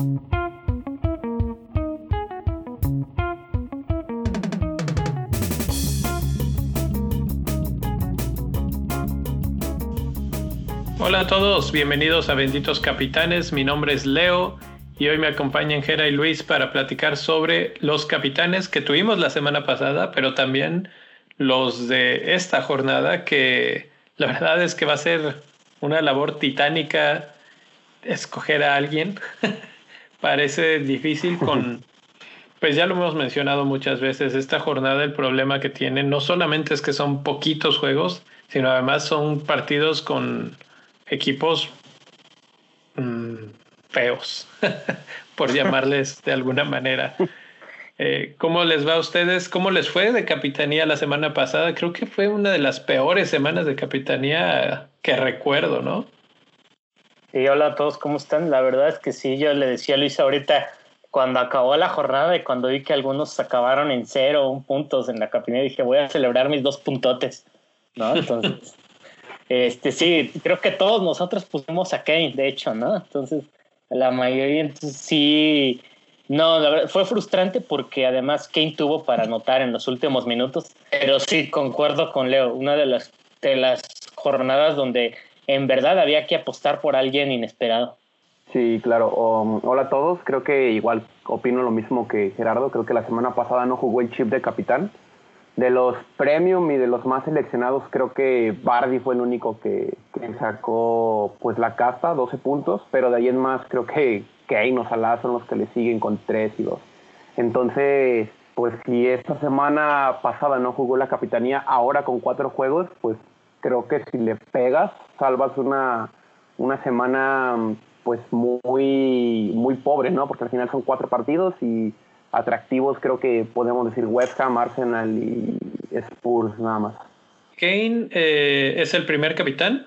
Hola a todos, bienvenidos a Benditos Capitanes. Mi nombre es Leo y hoy me acompañan Jera y Luis para platicar sobre los capitanes que tuvimos la semana pasada, pero también los de esta jornada, que la verdad es que va a ser una labor titánica escoger a alguien. Parece difícil con, pues ya lo hemos mencionado muchas veces, esta jornada el problema que tiene no solamente es que son poquitos juegos, sino además son partidos con equipos mm, feos, por llamarles de alguna manera. Eh, ¿Cómo les va a ustedes? ¿Cómo les fue de capitanía la semana pasada? Creo que fue una de las peores semanas de capitanía que recuerdo, ¿no? Sí, hola a todos, ¿cómo están? La verdad es que sí, yo le decía a Luis ahorita, cuando acabó la jornada y cuando vi que algunos acabaron en cero, un puntos en la capitanía, dije, voy a celebrar mis dos puntotes, ¿no? Entonces, Este, sí, creo que todos nosotros pusimos a Kane, de hecho, ¿no? Entonces, la mayoría, entonces sí, no, la verdad, fue frustrante porque además Kane tuvo para anotar en los últimos minutos, pero sí, concuerdo con Leo, una de las, de las jornadas donde en verdad había que apostar por alguien inesperado. Sí, claro. hola a todos. Creo que igual opino lo mismo que Gerardo. Creo que la semana pasada no jugó el chip de capitán de los premium y de los más seleccionados, creo que Bardi fue el único que, sacó pues la casta, 12 puntos, pero de ahí en más creo que Kane o son los que le siguen con 3 y 2. Entonces, pues si esta semana pasada no jugó la capitanía, ahora con cuatro juegos, pues creo que si le pegas, salvas una, una semana pues muy, muy pobre, ¿no? Porque al final son cuatro partidos y atractivos creo que podemos decir West Ham, Arsenal y Spurs nada más. Kane eh, es el primer capitán.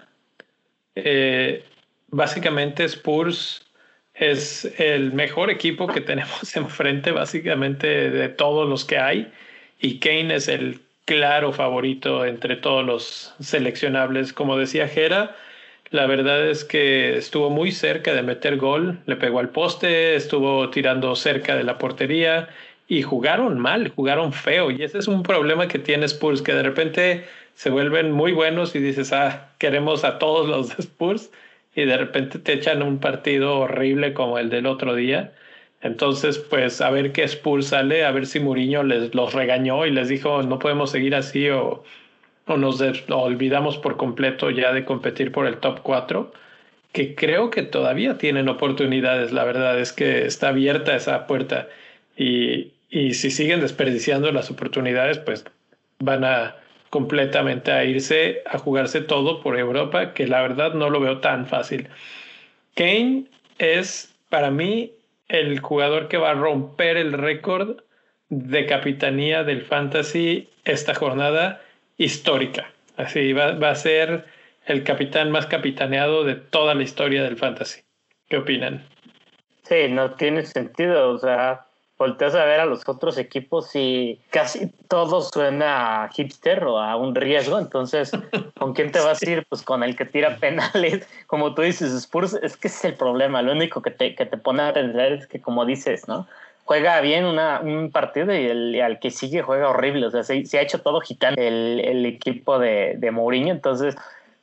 Eh, básicamente Spurs es el mejor equipo que tenemos enfrente, básicamente de todos los que hay. Y Kane es el claro favorito entre todos los seleccionables. Como decía Jera, la verdad es que estuvo muy cerca de meter gol, le pegó al poste, estuvo tirando cerca de la portería y jugaron mal, jugaron feo. Y ese es un problema que tiene Spurs, que de repente se vuelven muy buenos y dices, ah, queremos a todos los Spurs y de repente te echan un partido horrible como el del otro día. Entonces, pues a ver qué Spurs sale, a ver si Mourinho les los regañó y les dijo, no podemos seguir así o o nos olvidamos por completo ya de competir por el top 4, que creo que todavía tienen oportunidades. La verdad es que está abierta esa puerta y, y si siguen desperdiciando las oportunidades, pues van a completamente a irse a jugarse todo por Europa, que la verdad no lo veo tan fácil. Kane es para mí el jugador que va a romper el récord de capitanía del fantasy esta jornada histórica. Así va, a ser el capitán más capitaneado de toda la historia del fantasy. ¿Qué opinan? Sí, no tiene sentido. O sea, volteas a ver a los otros equipos y casi todo suena a hipster o a un riesgo. Entonces, ¿con quién te vas a ir? Pues con el que tira penales. Como tú dices, Spurs, es que es el problema. Lo único que te, que te pone a pensar es que, como dices, ¿no? juega bien una, un partido y, el, al que sigue juega horrible. O sea, se, ha hecho todo gitano el, el equipo de, de, Mourinho. Entonces,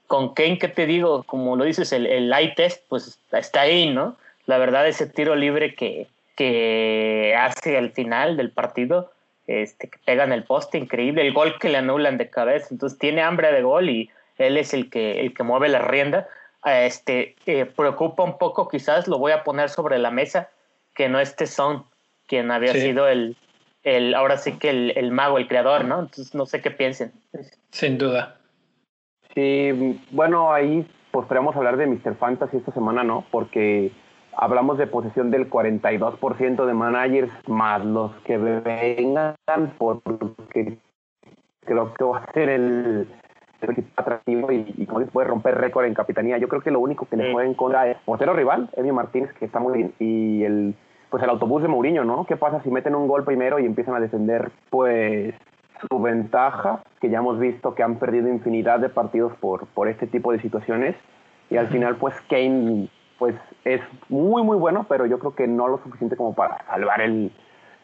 con Kane, ¿qué te digo? Como lo dices, el, el light test, pues está ahí, ¿no? La verdad, ese tiro libre que, que hace al final del partido, este, que pega en el poste, increíble. El gol que le anulan de cabeza. Entonces, tiene hambre de gol y él es el que, el que mueve la rienda. Este, eh, preocupa un poco, quizás lo voy a poner sobre la mesa, que no esté Son quien había sido el, el, ahora sí que el, el, mago, el creador, ¿no? Entonces no sé qué piensen. Sin duda. Sí, bueno, ahí pues podríamos hablar de Mr. Fantasy esta semana, ¿no? Porque hablamos de posesión del 42% de managers más los que vengan, porque creo que va a ser el, atractivo y, y como puede romper récord en capitanía. Yo creo que lo único que le puede en contra es portero rival, Emio Martínez, que está muy bien, y el pues el autobús de Mourinho, ¿no? ¿Qué pasa si meten un gol primero y empiezan a defender pues su ventaja, que ya hemos visto que han perdido infinidad de partidos por, por este tipo de situaciones y al final pues Kane pues es muy, muy bueno, pero yo creo que no lo suficiente como para salvar el,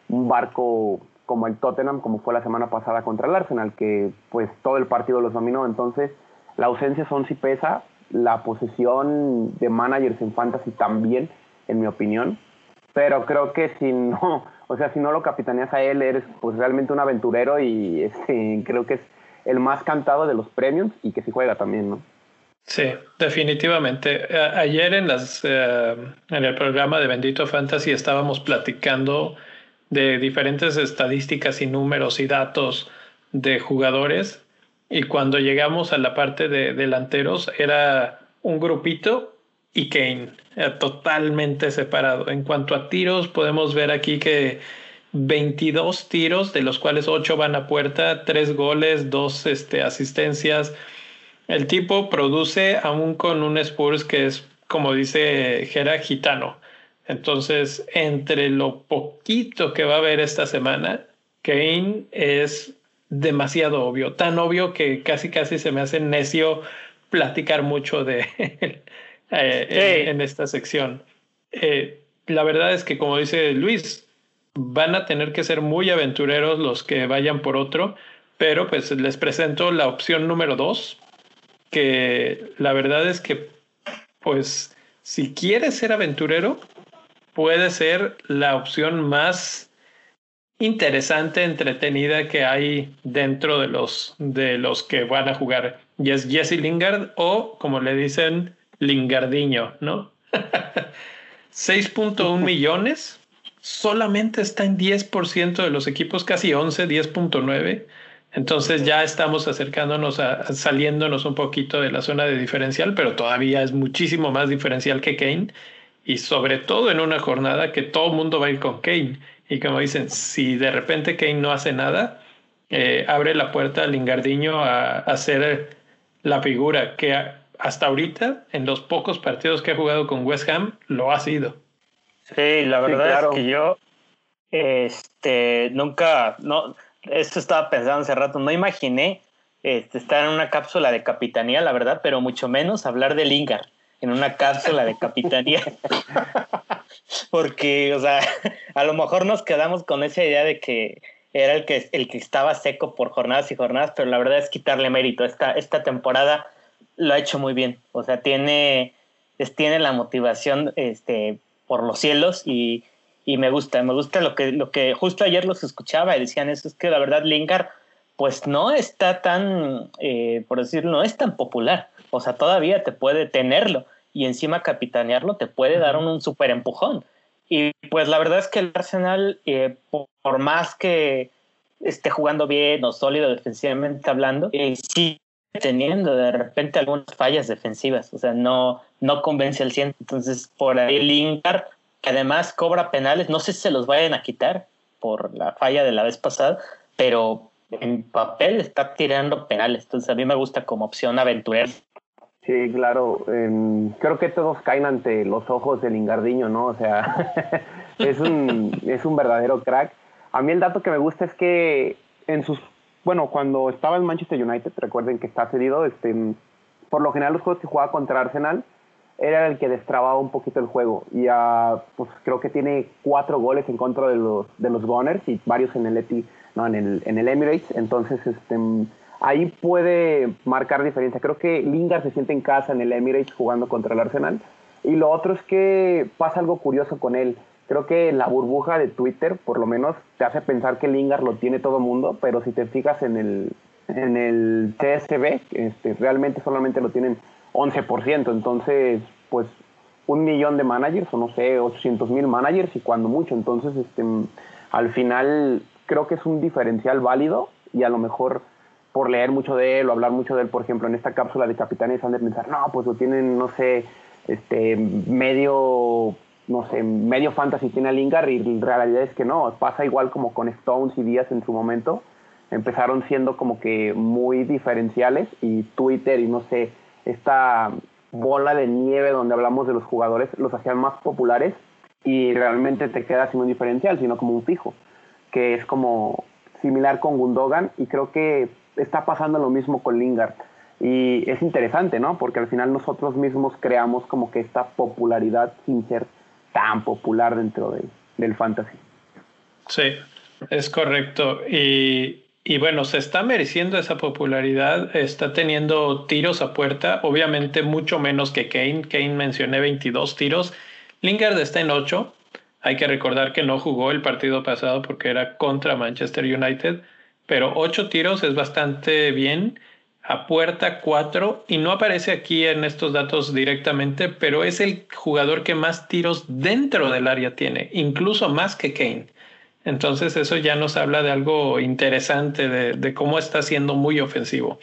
un barco como el Tottenham, como fue la semana pasada contra el Arsenal, que pues todo el partido los dominó. Entonces, la ausencia son si pesa, la posesión de managers en fantasy también, en mi opinión. Pero creo que si no, o sea, si no lo capitaneas a él, eres pues realmente un aventurero y este, creo que es el más cantado de los premios y que si juega también, ¿no? Sí, definitivamente. Ayer en, las, eh, en el programa de Bendito Fantasy estábamos platicando de diferentes estadísticas y números y datos de jugadores y cuando llegamos a la parte de delanteros era un grupito y Kane, totalmente separado. En cuanto a tiros, podemos ver aquí que 22 tiros, de los cuales 8 van a puerta, 3 goles, 2 este, asistencias. El tipo produce aún con un Spurs que es, como dice Gera, gitano. Entonces, entre lo poquito que va a haber esta semana, Kane es demasiado obvio, tan obvio que casi casi se me hace necio platicar mucho de eh, en, esta sección. Eh, la verdad es que, como dice Luis, van a tener que ser muy aventureros los que vayan por otro, pero pues les presento la opción número dos, que la verdad es que, pues, si quieres ser aventurero, puede ser la opción más interesante, entretenida que hay dentro de los, de los que van a jugar. Y es Jesse Lingard o, como le dicen, Lingardiño, ¿no? 6.1 millones, solamente está en 10% de los equipos, casi 11, 10.9. Entonces ya estamos acercándonos a, saliéndonos un poquito de la zona de diferencial, pero todavía es muchísimo más diferencial que Kane y sobre todo en una jornada que todo el mundo va a ir con Kane. Y como dicen, si de repente Kane no hace nada, eh, abre la puerta a Lingardiño a, hacer la figura que hasta ahorita, en los pocos partidos que ha jugado con West Ham, lo ha sido. Sí, la verdad es que yo este, nunca, no, esto estaba pensando hace rato, no imaginé este, estar en una cápsula de capitanía, la verdad, pero mucho menos hablar de Lingard en una cápsula de capitanía. Porque, o sea, a lo mejor nos quedamos con esa idea de que era el que, el que estaba seco por jornadas y jornadas, pero la verdad es quitarle mérito. Esta, esta temporada lo ha hecho muy bien. O sea, tiene, es, tiene la motivación este, por los cielos y, y, me gusta, me gusta lo que, lo que justo ayer los escuchaba y decían eso, es que la verdad Lingard pues no está tan, eh, por decirlo, no es tan popular. O sea, todavía te puede tenerlo y encima capitanearlo te puede dar un, súper empujón. Y pues la verdad es que el Arsenal, eh, por, más que esté jugando bien o sólido defensivamente hablando, eh, sigue teniendo de repente algunas fallas defensivas. O sea, no, no convence al 100. Entonces, por ahí Lingard, que además cobra penales, no sé si se los vayan a quitar por la falla de la vez pasada, pero en papel está tirando penales. Entonces, a mí me gusta como opción aventurera Sí, claro. creo que todos caen ante los ojos del Ingardiño, ¿no? O sea, es, un, es un verdadero crack. A mí el dato que me gusta es que en sus... Bueno, cuando estaba en Manchester United, recuerden que está cedido, este, por lo general los juegos que jugaba contra Arsenal era el que destrababa un poquito el juego. Y pues creo que tiene cuatro goles en contra de los, de los Gunners y varios en el, Eti, no, en el, en el Emirates. Entonces, este ahí puede marcar diferencia. Creo que Lingard se siente en casa en el Emirates jugando contra el Arsenal. Y lo otro es que pasa algo curioso con él. Creo que la burbuja de Twitter, por lo menos, te hace pensar que Lingard lo tiene todo mundo, pero si te fijas en el, en el TSB, este, realmente solamente lo tienen 11%. Entonces, pues un millón de managers, o no sé, 800 mil managers y cuando mucho. Entonces, este, al final creo que es un diferencial válido y a lo mejor por leer mucho de él o hablar mucho de él, por ejemplo, en esta cápsula de capitanes han de pensar, no, pues lo tienen, no sé, este, medio, no sé, medio fantasy tiene a Lingard y la realidad es que no, pasa igual como con Stones y Díaz en su momento, empezaron siendo como que muy diferenciales y Twitter y no sé, esta bola de nieve donde hablamos de los jugadores los hacían más populares y realmente te queda sin un diferencial, sino como un fijo, que es como similar con Gundogan y creo que está pasando lo mismo con Lingard. Y es interesante, ¿no? Porque al final nosotros mismos creamos como que esta popularidad sin ser tan popular dentro del fantasy. Sí, es correcto. Y, y bueno, se está mereciendo esa popularidad, está teniendo tiros a puerta, obviamente mucho menos que Kane. Kane mencioné 22 tiros, Lingard está en 8. Hay que recordar que no jugó el partido pasado porque era contra Manchester United, pero 8 tiros es bastante bien. A puerta 4 y no aparece aquí en estos datos directamente, pero es el jugador que más tiros dentro del área tiene, incluso más que Kane. Entonces eso ya nos habla de algo interesante, de, cómo está siendo muy ofensivo.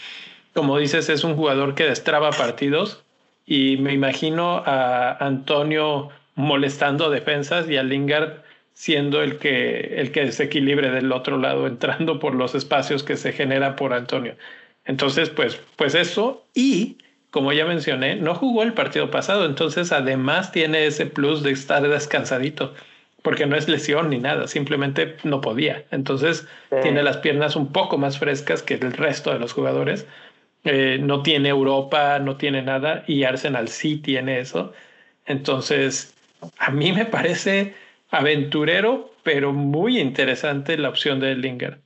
Como dices, es un jugador que destraba partidos y me imagino a Antonio molestando defensas y a Lingard siendo el que, el que desequilibre del otro lado, entrando por los espacios que se genera por Antonio. Entonces, pues, pues eso y como ya mencioné, no jugó el partido pasado, entonces además tiene ese plus de estar descansadito porque no es lesión ni nada, simplemente no podía. Entonces tiene las piernas un poco más frescas que el resto de los jugadores. Eh, no tiene Europa, no tiene nada y Arsenal sí tiene eso. Entonces, a mí me parece aventurero, pero muy interesante la opción de Lingard.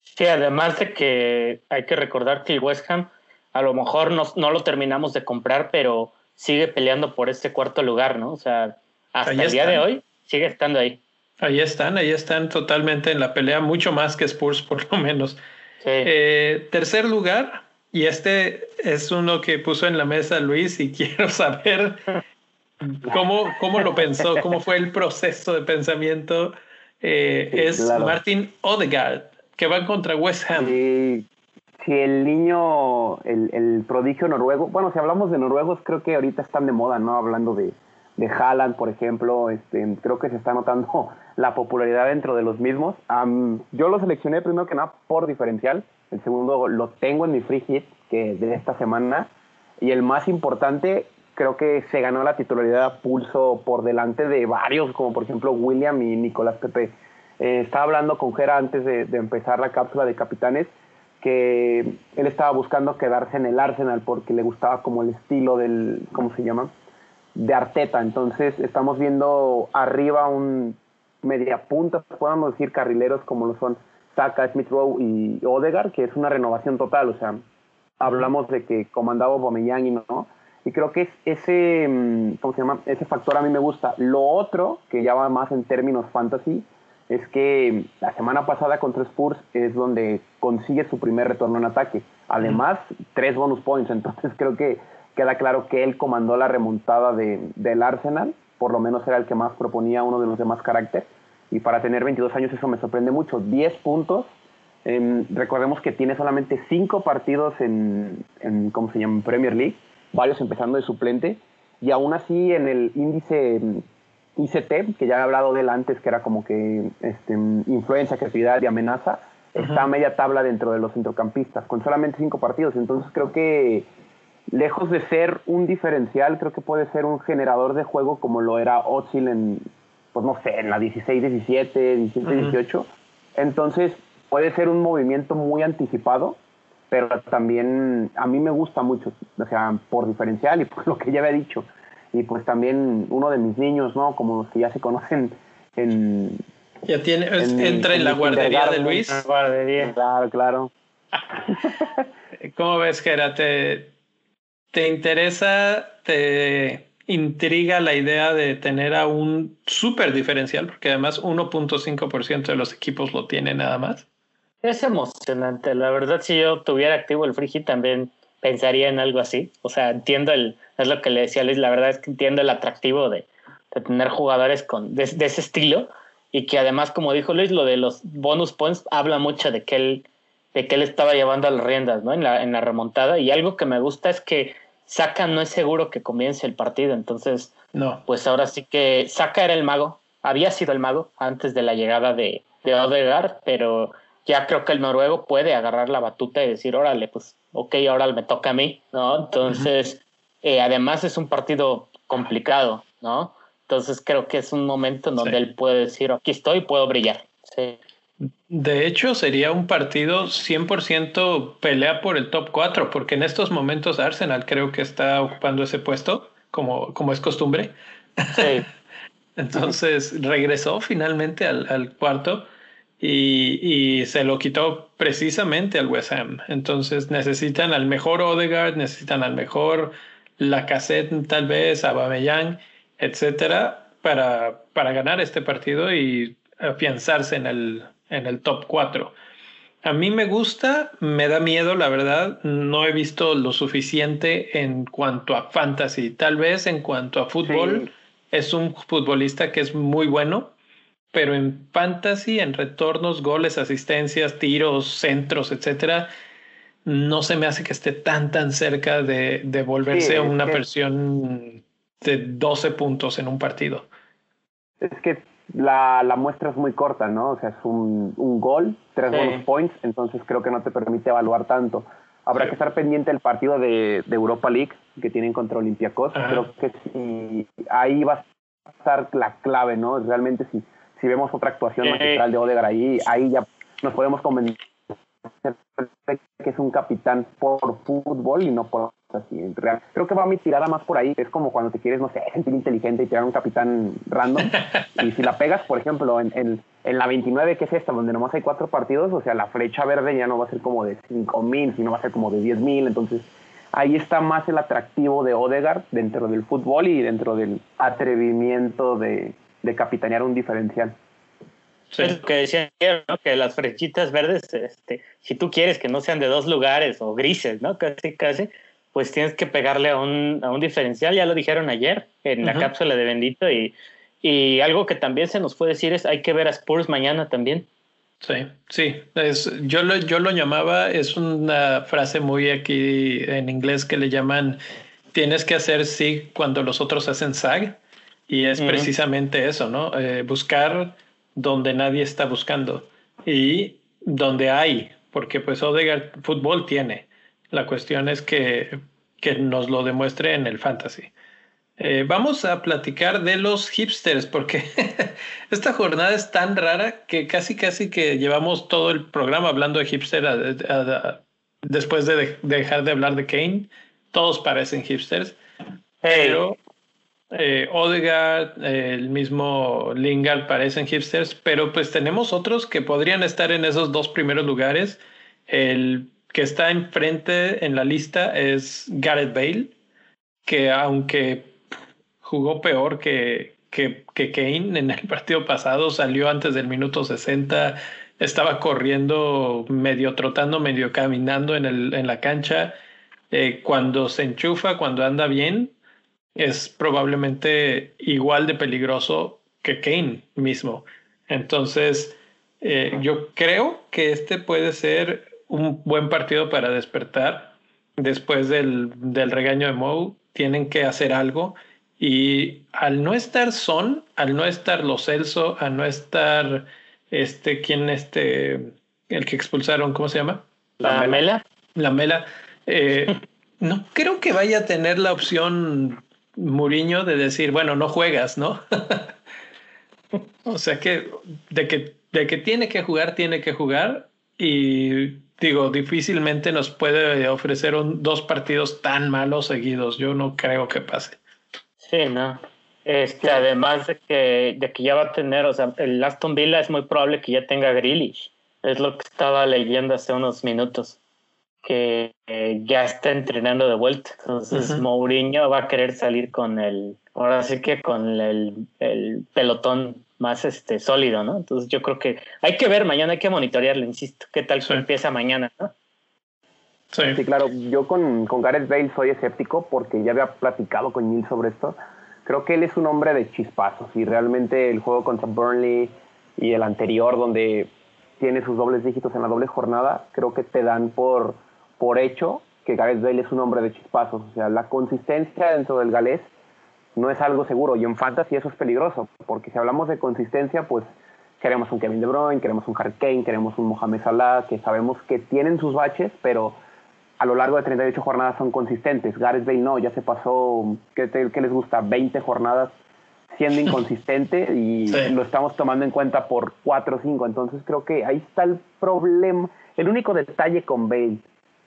Sí, además de que hay que recordar que el West Ham a lo mejor no, no lo terminamos de comprar, pero sigue peleando por este cuarto lugar, ¿no? O sea, hasta el día de hoy sigue estando ahí. Ahí están, ahí están totalmente en la pelea, mucho más que Spurs por lo menos. Eh, tercer lugar, y este es uno que puso en la mesa Luis y quiero saber cómo, cómo lo pensó, cómo fue el proceso de pensamiento. Eh, es Martin Odegaard, que va contra West Ham. Sí, si el niño, el, el prodigio noruego, bueno, si hablamos de noruegos, creo que ahorita están de moda, ¿no? Hablando de, de Haaland, por ejemplo, este, creo que se está notando la popularidad dentro de los mismos. yo lo seleccioné primero que nada por diferencial, el segundo lo tengo en mi free hit que de esta semana y el más importante creo que se ganó la titularidad a pulso por delante de varios, como por ejemplo William y Nicolás Pepe. Eh, estaba hablando con Jera antes de, de empezar la cápsula de capitanes que él estaba buscando quedarse en el Arsenal porque le gustaba como el estilo del, ¿cómo se llama? De Arteta. Entonces estamos viendo arriba un media punta, podemos decir carrileros como lo son Saka, Smith Rowe y Odegaard, que es una renovación total. O sea, hablamos de que comandaba Aubameyang y no. Y creo que es ese, mm, ¿cómo se llama? Ese factor a mí me gusta. Lo otro, que ya va más en términos fantasy, es que la semana pasada contra Spurs es donde consigue su primer retorno en ataque. Además, tres bonus points. Entonces creo que queda claro que él comandó la remontada de, del Arsenal, por lo menos era el que más proponía uno de los demás carácter, y para tener 22 años eso me sorprende mucho. 10 puntos, em, recordemos que tiene solamente 5 partidos en, en, ¿cómo se llama?, Premier League, varios empezando de suplente, y aún así en el índice em, ICT, que ya he hablado de él antes, que era como que este, influencia, creatividad y amenaza, está a media tabla dentro de los centrocampistas, con solamente 5 partidos, entonces creo que lejos de ser un diferencial, creo que puede ser un generador de juego como lo era Ozil en, pues no sé, en la 16, 17, 17, 18. Entonces puede ser un movimiento muy anticipado, pero también a mí me gusta mucho, o sea, por diferencial y por lo que ya había dicho. Y pues también uno de mis niños, ¿no? Como los que ya se conocen en... Ya tiene, entra en, la guardería de Luis. Guardería. Claro, claro. ¿Cómo ves, Gera? ¿Te, ¿Te interesa, te intriga la idea de tener a un súper diferencial? Porque además 1.5% de los equipos lo tienen nada más. Es emocionante. La verdad, si yo tuviera activo el Frigi, también pensaría en algo así. O sea, entiendo el, es lo que le decía Luis, la verdad es que entiendo el atractivo de, tener jugadores con, de, ese estilo y que además, como dijo Luis, lo de los bonus points habla mucho de que él, de que él estaba llevando a las riendas ¿no? en, la, en la remontada. Y algo que me gusta es que Saka no es seguro que comience el partido, entonces, no. pues ahora sí que Saka era el mago, había sido el mago antes de la llegada de, de Odegaard, pero ya creo que el noruego puede agarrar la batuta y decir, órale, pues, ok, ahora me toca a mí, ¿no? Entonces, eh, además es un partido complicado, ¿no? Entonces creo que es un momento en donde él puede decir, aquí estoy, puedo brillar. Sí. De hecho, sería un partido 100% pelea por el top 4, porque en estos momentos Arsenal creo que está ocupando ese puesto, como, como es costumbre. Sí. Entonces regresó finalmente al, al cuarto y, y, se lo quitó precisamente al West Ham. Entonces necesitan al mejor Odegaard, necesitan al mejor Lacazette, tal vez, Aubameyang, etcétera, para, para ganar este partido y afianzarse en el, en el top 4. A mí me gusta, me da miedo, la verdad. No he visto lo suficiente en cuanto a fantasy. Tal vez en cuanto a fútbol, es un futbolista que es muy bueno, pero en fantasy, en retornos, goles, asistencias, tiros, centros, etcétera, no se me hace que esté tan, tan cerca de, de volverse una versión de 12 puntos en un partido. Es que la, la, muestra es muy corta, ¿no? O sea, es un, un gol, tres buenos points, entonces creo que no te permite evaluar tanto. Habrá que estar pendiente del partido de, de, Europa League que tienen contra Olympiacos. Creo que si ahí va a estar la clave, ¿no? Realmente si, si vemos otra actuación magistral de Odegaard ahí, ahí ya nos podemos convencer que es un capitán por fútbol y no por así real. Creo que va mi tirada más por ahí. Es como cuando te quieres, no sé, sentir inteligente y tirar un capitán random. y si la pegas, por ejemplo, en, en, en, la 29, que es esta, donde nomás hay cuatro partidos, o sea, la flecha verde ya no va a ser como de 5 mil, sino va a ser como de 10 mil. Entonces, ahí está más el atractivo de Odegaard dentro del fútbol y dentro del atrevimiento de, de capitanear un diferencial. Es lo que decía, ¿no? que las flechitas verdes, este, si tú quieres que no sean de dos lugares o grises, ¿no? Casi, casi, pues tienes que pegarle a un, a un diferencial, ya lo dijeron ayer en la cápsula de Bendito y, y algo que también se nos puede decir es hay que ver a Spurs mañana también. Sí, sí, es, yo, lo, yo lo llamaba, es una frase muy aquí en inglés que le llaman tienes que hacer sí cuando los otros hacen SAG y es precisamente eso, ¿no? Eh, buscar donde nadie está buscando y donde hay, porque pues Odegaard fútbol tiene. La cuestión es que, que nos lo demuestre en el fantasy. Eh, vamos a platicar de los hipsters, porque esta jornada es tan rara que casi casi que llevamos todo el programa hablando de hipster después de, dejar de hablar de Kane. Todos parecen hipsters, pero eh, Odegaard, el mismo Lingard parecen hipsters, pero pues tenemos otros que podrían estar en esos dos primeros lugares. El que está enfrente en la lista es Gareth Bale, que aunque jugó peor que, que, que Kane en el partido pasado, salió antes del minuto 60, estaba corriendo, medio trotando, medio caminando en, el, en la cancha. Eh, cuando se enchufa, cuando anda bien, es probablemente igual de peligroso que Kane mismo. Entonces, eh, yo creo que este puede ser un buen partido para despertar. Después del, del regaño de Moe, tienen que hacer algo. Y al no estar Son, al no estar Los Celso, al no estar este, ¿quién este, el que expulsaron, ¿cómo se llama? La Mela. La Mela. Eh, no creo que vaya a tener la opción Muriño de decir, bueno, no juegas, ¿no? o sea que de, que de que tiene que jugar, tiene que jugar y digo, difícilmente nos puede ofrecer un, dos partidos tan malos seguidos. Yo no creo que pase. Sí, no. Este, además de que, de que ya va a tener, o sea, el Aston Villa es muy probable que ya tenga Grealish. Es lo que estaba leyendo hace unos minutos que ya está entrenando de vuelta. Entonces Mourinho va a querer salir con el, ahora sí que con el, el, pelotón más este sólido, ¿no? Entonces yo creo que hay que ver mañana, hay que monitorearlo, insisto, qué tal que empieza mañana, ¿no? Sí. sí, claro, yo con, con Gareth Bale soy escéptico porque ya había platicado con Neil sobre esto. Creo que él es un hombre de chispazos y realmente el juego contra Burnley y el anterior donde tiene sus dobles dígitos en la doble jornada, creo que te dan por por hecho que Gareth Bale es un hombre de chispazos. O sea, la consistencia dentro del galés no es algo seguro y en fantasy eso es peligroso, porque si hablamos de consistencia, pues queremos un Kevin De Bruyne, queremos un Harry Kane, queremos un Mohamed Salah, que sabemos que tienen sus baches, pero a lo largo de 38 jornadas son consistentes. Gareth Bale no, ya se pasó, ¿qué, qué les gusta? 20 jornadas siendo inconsistente y lo estamos tomando en cuenta por 4 o 5. Entonces creo que ahí está el problema, el único detalle con Bale,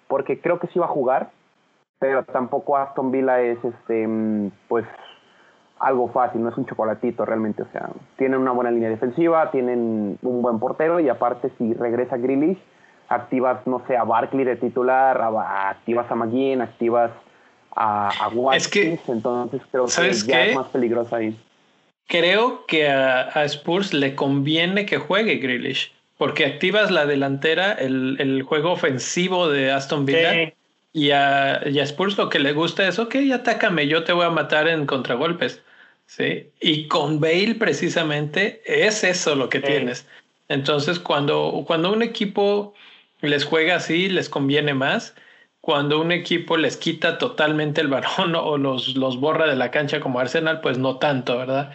porque creo que sí va a jugar, pero tampoco Aston Villa es este pues algo fácil, no es un chocolatito realmente, o sea, tienen una buena línea defensiva, tienen un buen portero y aparte si regresa Grealish, activas, no sé, a Barkley de titular, activas a McGinn, activas a, a Watkins, entonces creo que ya es más peligroso ahí. Creo que a, Spurs le conviene que juegue Grealish, porque activas la delantera, el, el juego ofensivo de Aston Villa. Y a, y a, Spurs lo que le gusta es, ok, atácame, yo te voy a matar en contragolpes. ¿sí? Y con Bale precisamente es eso lo que tienes. Entonces, cuando, cuando un equipo les juega así, les conviene más. Cuando un equipo les quita totalmente el balón o los, los borra de la cancha como Arsenal, pues no tanto, ¿verdad?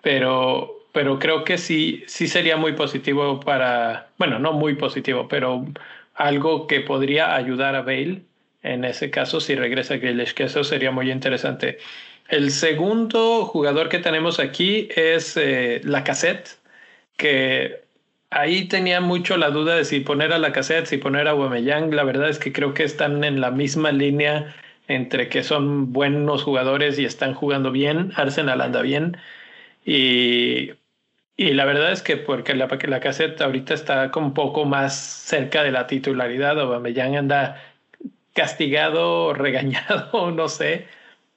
Pero, pero creo que sí, sí sería muy positivo para, bueno, no muy positivo, pero algo que podría ayudar a Bale en ese caso si regresa Grealish, que eso sería muy interesante. El segundo jugador que tenemos aquí es eh, la cassette, que ahí tenía mucho la duda de si poner a la cassette, si poner a Aubameyang. La verdad es que creo que están en la misma línea entre que son buenos jugadores y están jugando bien. Arsenal anda bien. Y, y la verdad es que porque la, la cassette ahorita está como un poco más cerca de la titularidad. Aubameyang anda castigado, regañado, no sé,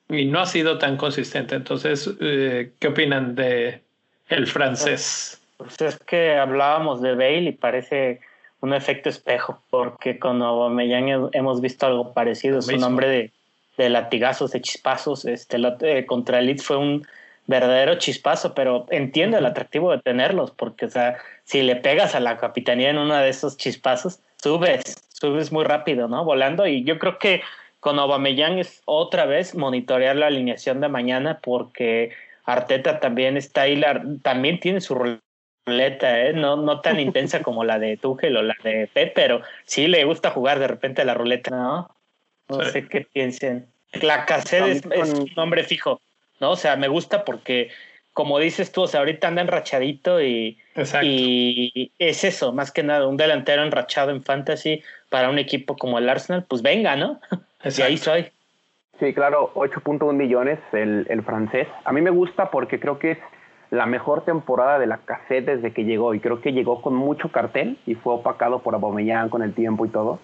y no ha sido tan consistente. Entonces, eh, ¿qué opinan de el francés? Pues es que hablábamos de Bale y parece un efecto espejo, porque con Aubameyang hemos visto algo parecido. Es un hombre de, de, latigazos, de chispazos. Este, eh, contra el Leeds fue un verdadero chispazo, pero entiendo el atractivo de tenerlos, porque o sea, si le pegas a la capitanía en uno de esos chispazos, subes, subes muy rápido, ¿no? Volando. Y yo creo que con Aubameyang es otra vez monitorear la alineación de mañana, porque Arteta también está ahí, también tiene su ruleta, ¿eh? no, no tan intensa como la de Tuchel o la de Pep, pero sí le gusta jugar de repente la ruleta, ¿no? No sé qué piensen. La cassette es, un nombre fijo, ¿no? O sea, me gusta porque, como dices tú, o sea, ahorita anda enrachadito y, y es eso, más que nada, un delantero enrachado en fantasy para un equipo como el Arsenal, pues venga, ¿no? Y ahí soy. Sí, claro, 8.1 millones el, el francés. A mí me gusta porque creo que es la mejor temporada de la cassette desde que llegó y creo que llegó con mucho cartel y fue opacado por Aubameyang con el tiempo y todo.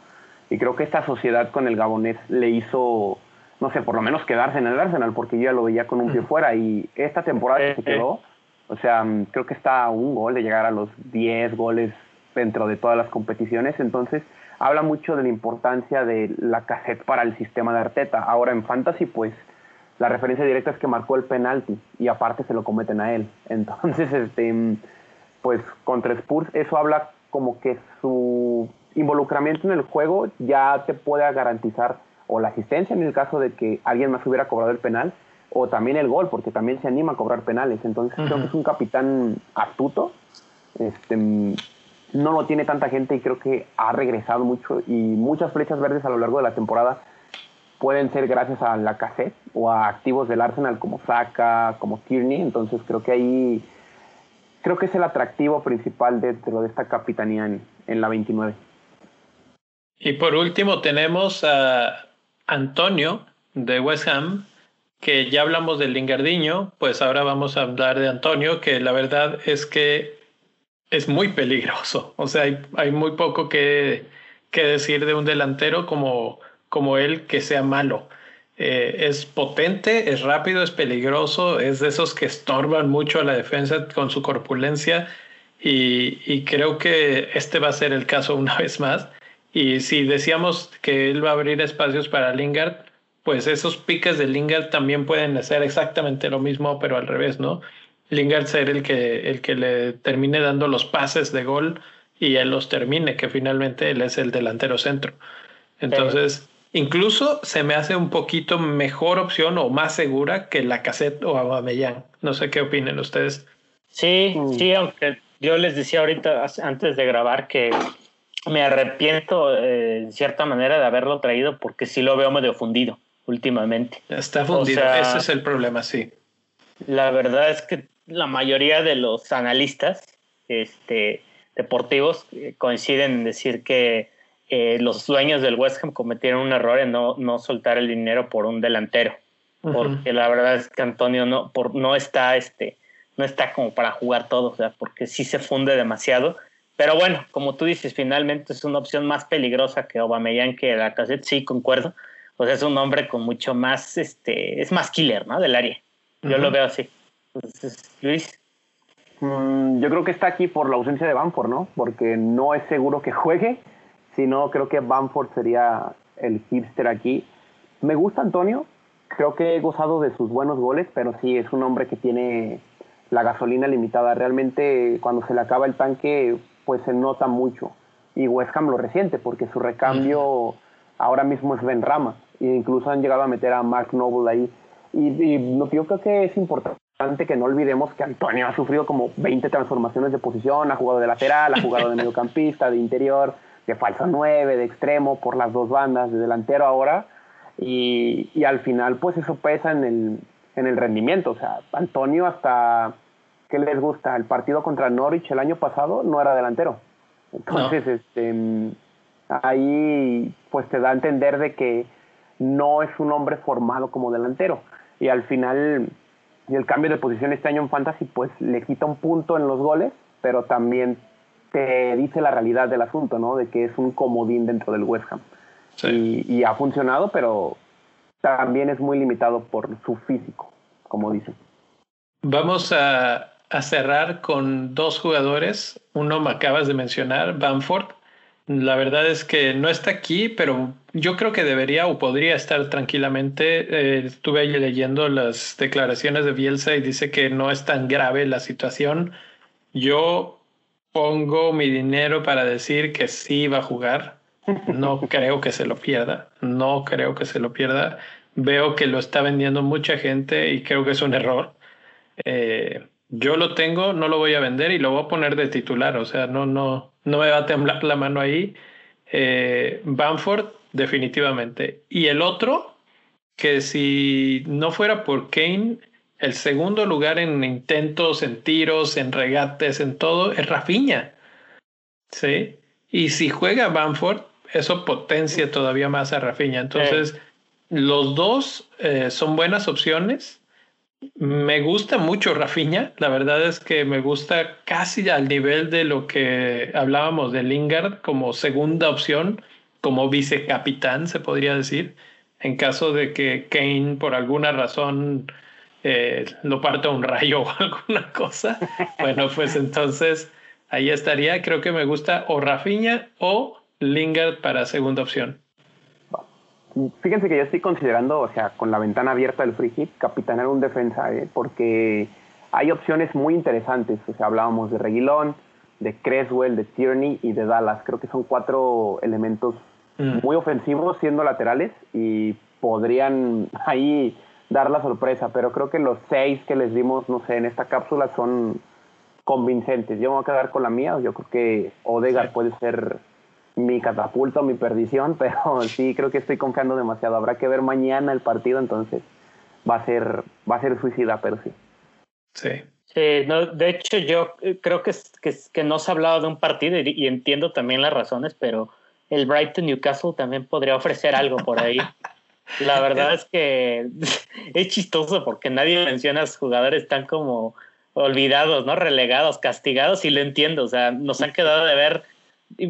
Y creo que esta sociedad con el gabonés le hizo, no sé, por lo menos quedarse en el Arsenal porque yo ya lo veía con un pie fuera y esta temporada que se eh, eh. quedó, o sea, mm, creo que está a un gol de llegar a los 10 goles dentro de todas las competiciones, entonces habla mucho de la importancia de la cassette para el sistema de Arteta. Ahora en Fantasy, pues la referencia directa es que marcó el penalti y aparte se lo cometen a él. Entonces, este, pues contra Spurs eso habla como que su involucramiento en el juego ya te puede garantizar o la asistencia en el caso de que alguien más hubiera cobrado el penal o también el gol porque también se anima a cobrar penales. Entonces creo que es un capitán astuto. Este, no lo tiene tanta gente y creo que ha regresado mucho y muchas flechas verdes a lo largo de la temporada pueden ser gracias a la cassette o a activos del Arsenal como Saka, como Tierney. Entonces creo que ahí creo que es el atractivo principal dentro de esta capitanía en, en la 29. Y por último tenemos a Antonio de West Ham, que ya hablamos del Lingardiño, pues ahora vamos a hablar de Antonio, que la verdad es que es muy peligroso. O sea, hay, hay muy poco que, que decir de un delantero como como él que sea malo. Eh, es potente, es rápido, es peligroso, es de esos que estorban mucho a la defensa con su corpulencia y, creo que este va a ser el caso una vez más. Y si decíamos que él va a abrir espacios para Lingard, pues esos piques de Lingard también pueden hacer exactamente lo mismo, pero al revés, ¿no? Lingard ser el que, el que le termine dando los pases de gol y él los termine, que finalmente él es el delantero centro. Entonces, Incluso se me hace un poquito mejor opción o más segura que la cassette o Aubameyang. No sé qué opinen ustedes. Sí, sí, aunque yo les decía ahorita antes de grabar que me arrepiento eh, en cierta manera de haberlo traído porque sí lo veo medio fundido últimamente. Está fundido, ese es el problema, sí. La verdad es que la mayoría de los analistas este, deportivos eh, coinciden en decir que eh, los dueños del West Ham cometieron un error en no, no soltar el dinero por un delantero. Porque la verdad es que Antonio no, por, no está este, no está como para jugar todo, o sea, porque sí se funde demasiado. Pero bueno, como tú dices, finalmente es una opción más peligrosa que Aubameyang que la cassette, sí, concuerdo. O sea, es un hombre con mucho más, este, es más killer, ¿no? Del área. Yo lo veo así. Entonces, Luis. Mm, yo creo que está aquí por la ausencia de Bamford, ¿no? Porque no es seguro que juegue, sino creo que Bamford sería el hipster aquí. Me gusta Antonio, creo que he gozado de sus buenos goles, pero sí es un hombre que tiene la gasolina limitada. Realmente cuando se le acaba el tanque, pues se nota mucho. Y West Ham lo resiente, porque su recambio ahora mismo es Ben Rama. E incluso han llegado a meter a Mark Noble ahí. Y, y yo creo que es importante que no olvidemos que Antonio ha sufrido como 20 transformaciones de posición, ha jugado de lateral, ha jugado de mediocampista, de interior, de falso 9, de extremo, por las dos bandas, de delantero ahora, y, y al final pues eso pesa en el, en el rendimiento, o sea, Antonio hasta, ¿qué les gusta? El partido contra Norwich el año pasado no era delantero, entonces este, ahí pues te da a entender de que no es un hombre formado como delantero, y al final y el cambio de posición este año en Fantasy pues le quita un punto en los goles, pero también te dice la realidad del asunto, ¿no? De que es un comodín dentro del West Ham. Y, ha funcionado, pero también es muy limitado por su físico, como dicen. Vamos a, a cerrar con dos jugadores. Uno me acabas de mencionar, Bamford, la verdad es que no está aquí, pero yo creo que debería o podría estar tranquilamente. Eh, estuve ahí leyendo las declaraciones de Bielsa y dice que no es tan grave la situación. Yo pongo mi dinero para decir que sí va a jugar. No creo que se lo pierda. No creo que se lo pierda. Veo que lo está vendiendo mucha gente y creo que es un error. Eh, yo lo tengo, no lo voy a vender y lo voy a poner de titular. O sea, no, no, no me va a temblar la mano ahí. Eh, Bamford, definitivamente. Y el otro, que si no fuera por Kane, el segundo lugar en intentos, en tiros, en regates, en todo, es Rafinha. ¿Sí? Y si juega Bamford, eso potencia todavía más a Rafinha. Entonces, los dos eh, son buenas opciones. Me gusta mucho Rafinha, la verdad es que me gusta casi al nivel de lo que hablábamos de Lingard como segunda opción, como vicecapitán se podría decir, en caso de que Kane por alguna razón eh, lo parta un rayo o alguna cosa. Bueno, pues entonces ahí estaría, creo que me gusta o Rafinha o Lingard para segunda opción. Fíjense que yo estoy considerando, o sea, con la ventana abierta del free hit, capitanear un defensa, ¿eh? porque hay opciones muy interesantes. O sea, hablábamos de Reguilón, de Creswell, de Tierney y de Dallas. Creo que son cuatro elementos mm. muy ofensivos siendo laterales y podrían ahí dar la sorpresa, pero creo que los seis que les dimos, no sé, en esta cápsula son convincentes. Yo me voy a quedar con la mía, yo creo que Odegar puede ser mi catapulta mi perdición, pero sí creo que estoy confiando demasiado. Habrá que ver mañana el partido, entonces va a ser, va a ser suicida, pero sí. Sí. Sí, no, de hecho yo eh, creo que, que, que no se ha hablado de un partido y, entiendo también las razones, pero el Brighton Newcastle también podría ofrecer algo por ahí. La verdad es que es chistoso porque nadie menciona a los jugadores tan como olvidados, ¿no? Relegados, castigados, y lo entiendo. O sea, nos han quedado de ver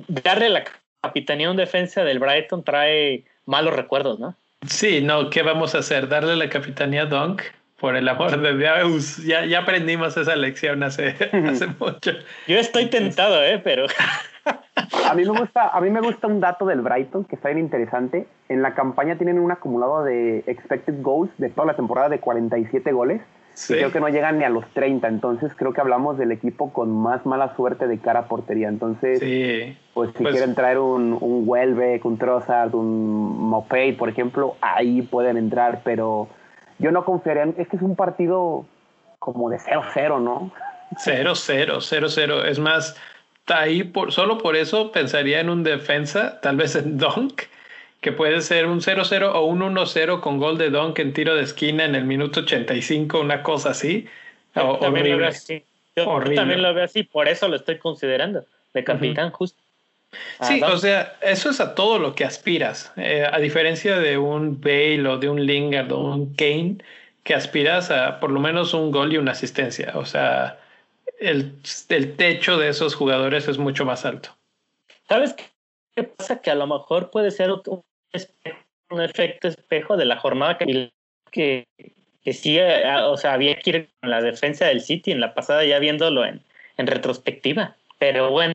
darle la capitanía a un defensa del Brighton trae malos recuerdos, ¿no? Sí, no, ¿qué vamos a hacer? ¿Darle la capitanía a Dunk? Por el amor de Dios, ya, ya aprendimos esa lección hace, hace mucho. Yo estoy tentado, ¿eh? Pero... A mí, me gusta, a mí me gusta un dato del Brighton que está bien interesante. En la campaña tienen un acumulado de expected goals de toda la temporada de 47 goles creo que no llegan ni a los 30, entonces creo que hablamos del equipo con más mala suerte de cara a portería. Entonces, pues si pues quieren traer un, un Welbeck, un Trossard, un Mopey, por ejemplo, ahí pueden entrar, pero yo no confiaría, es que es un partido como de 0-0, ¿no? 0-0, 0-0. Es más, ahí por, solo por eso pensaría en un defensa, tal vez en Dunk, que puede ser un 0-0 o un 1-0 con gol de Donk en tiro de esquina en el minuto 85, una cosa así. También lo veo así. Yo, también lo veo así, por eso lo estoy considerando, de capitán justo. Sí, o sea, eso es a todo lo que aspiras. Eh, a diferencia de un Bale o de un Lingard o un Kane, que aspiras a por lo menos un gol y una asistencia. O sea, el, el techo de esos jugadores es mucho más alto. ¿Sabes qué pasa? Que a lo mejor puede ser un, un efecto espejo de la jornada que, que, que sí, eh, o sea, había que ir con la defensa del City en la pasada ya viéndolo en, en retrospectiva. Pero bueno,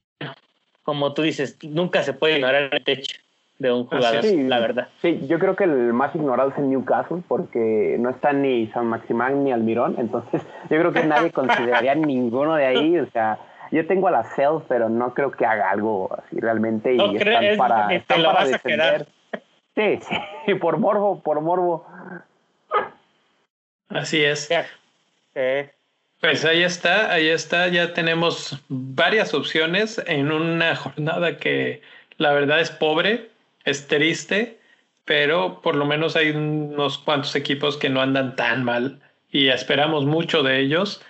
como tú dices, nunca se puede ignorar el techo de un jugador, la verdad. Sí, yo creo que el más ignorado es el Newcastle porque no está ni San Maximán ni Almirón, entonces yo creo que nadie consideraría ninguno de ahí, o sea, yo tengo a la Self, pero no creo que haga algo así realmente y están para, están para defender. Sí, sí, por morbo, por morbo. Así es. Pues ahí está, ahí está, ya tenemos varias opciones en una jornada que la verdad es pobre, es triste, pero por lo menos hay unos cuantos equipos que no andan tan mal y esperamos mucho de ellos.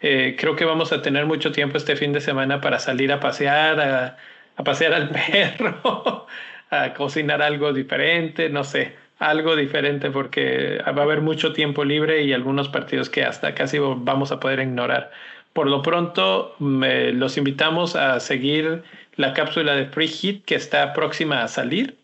Eh, creo que vamos a tener mucho tiempo este fin de semana para salir a pasear, a, a pasear al perro, a cocinar algo diferente, no sé, algo diferente porque va a haber mucho tiempo libre y algunos partidos que hasta casi vamos a poder ignorar. Por lo pronto, los invitamos a seguir la cápsula de Free Hit que está próxima a salir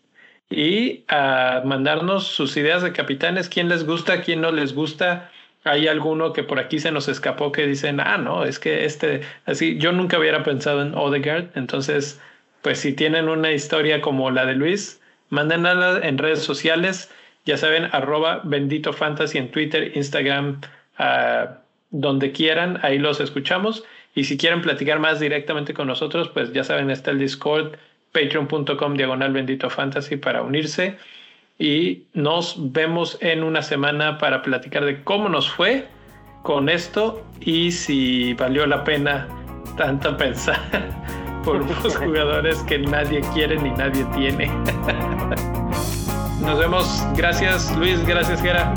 y a mandarnos sus ideas de capitanes, quién les gusta, quién no les gusta. Hay alguno que por aquí se nos escapó que dicen, ah, no, es que este, así, yo nunca hubiera pensado en Odegaard. Entonces, pues si tienen una historia como la de Luis, mándenla en redes sociales. Ya saben, arroba bendito fantasy en Twitter, Instagram, uh, donde quieran, ahí los escuchamos. Y si quieren platicar más directamente con nosotros, pues ya saben, está el Discord, patreon.com diagonal bendito fantasy para unirse y nos vemos en una semana para platicar de cómo nos fue con esto y si valió la pena tanto pensar por unos jugadores que nadie quiere ni nadie tiene. Nos vemos. Gracias Luis, gracias Gera.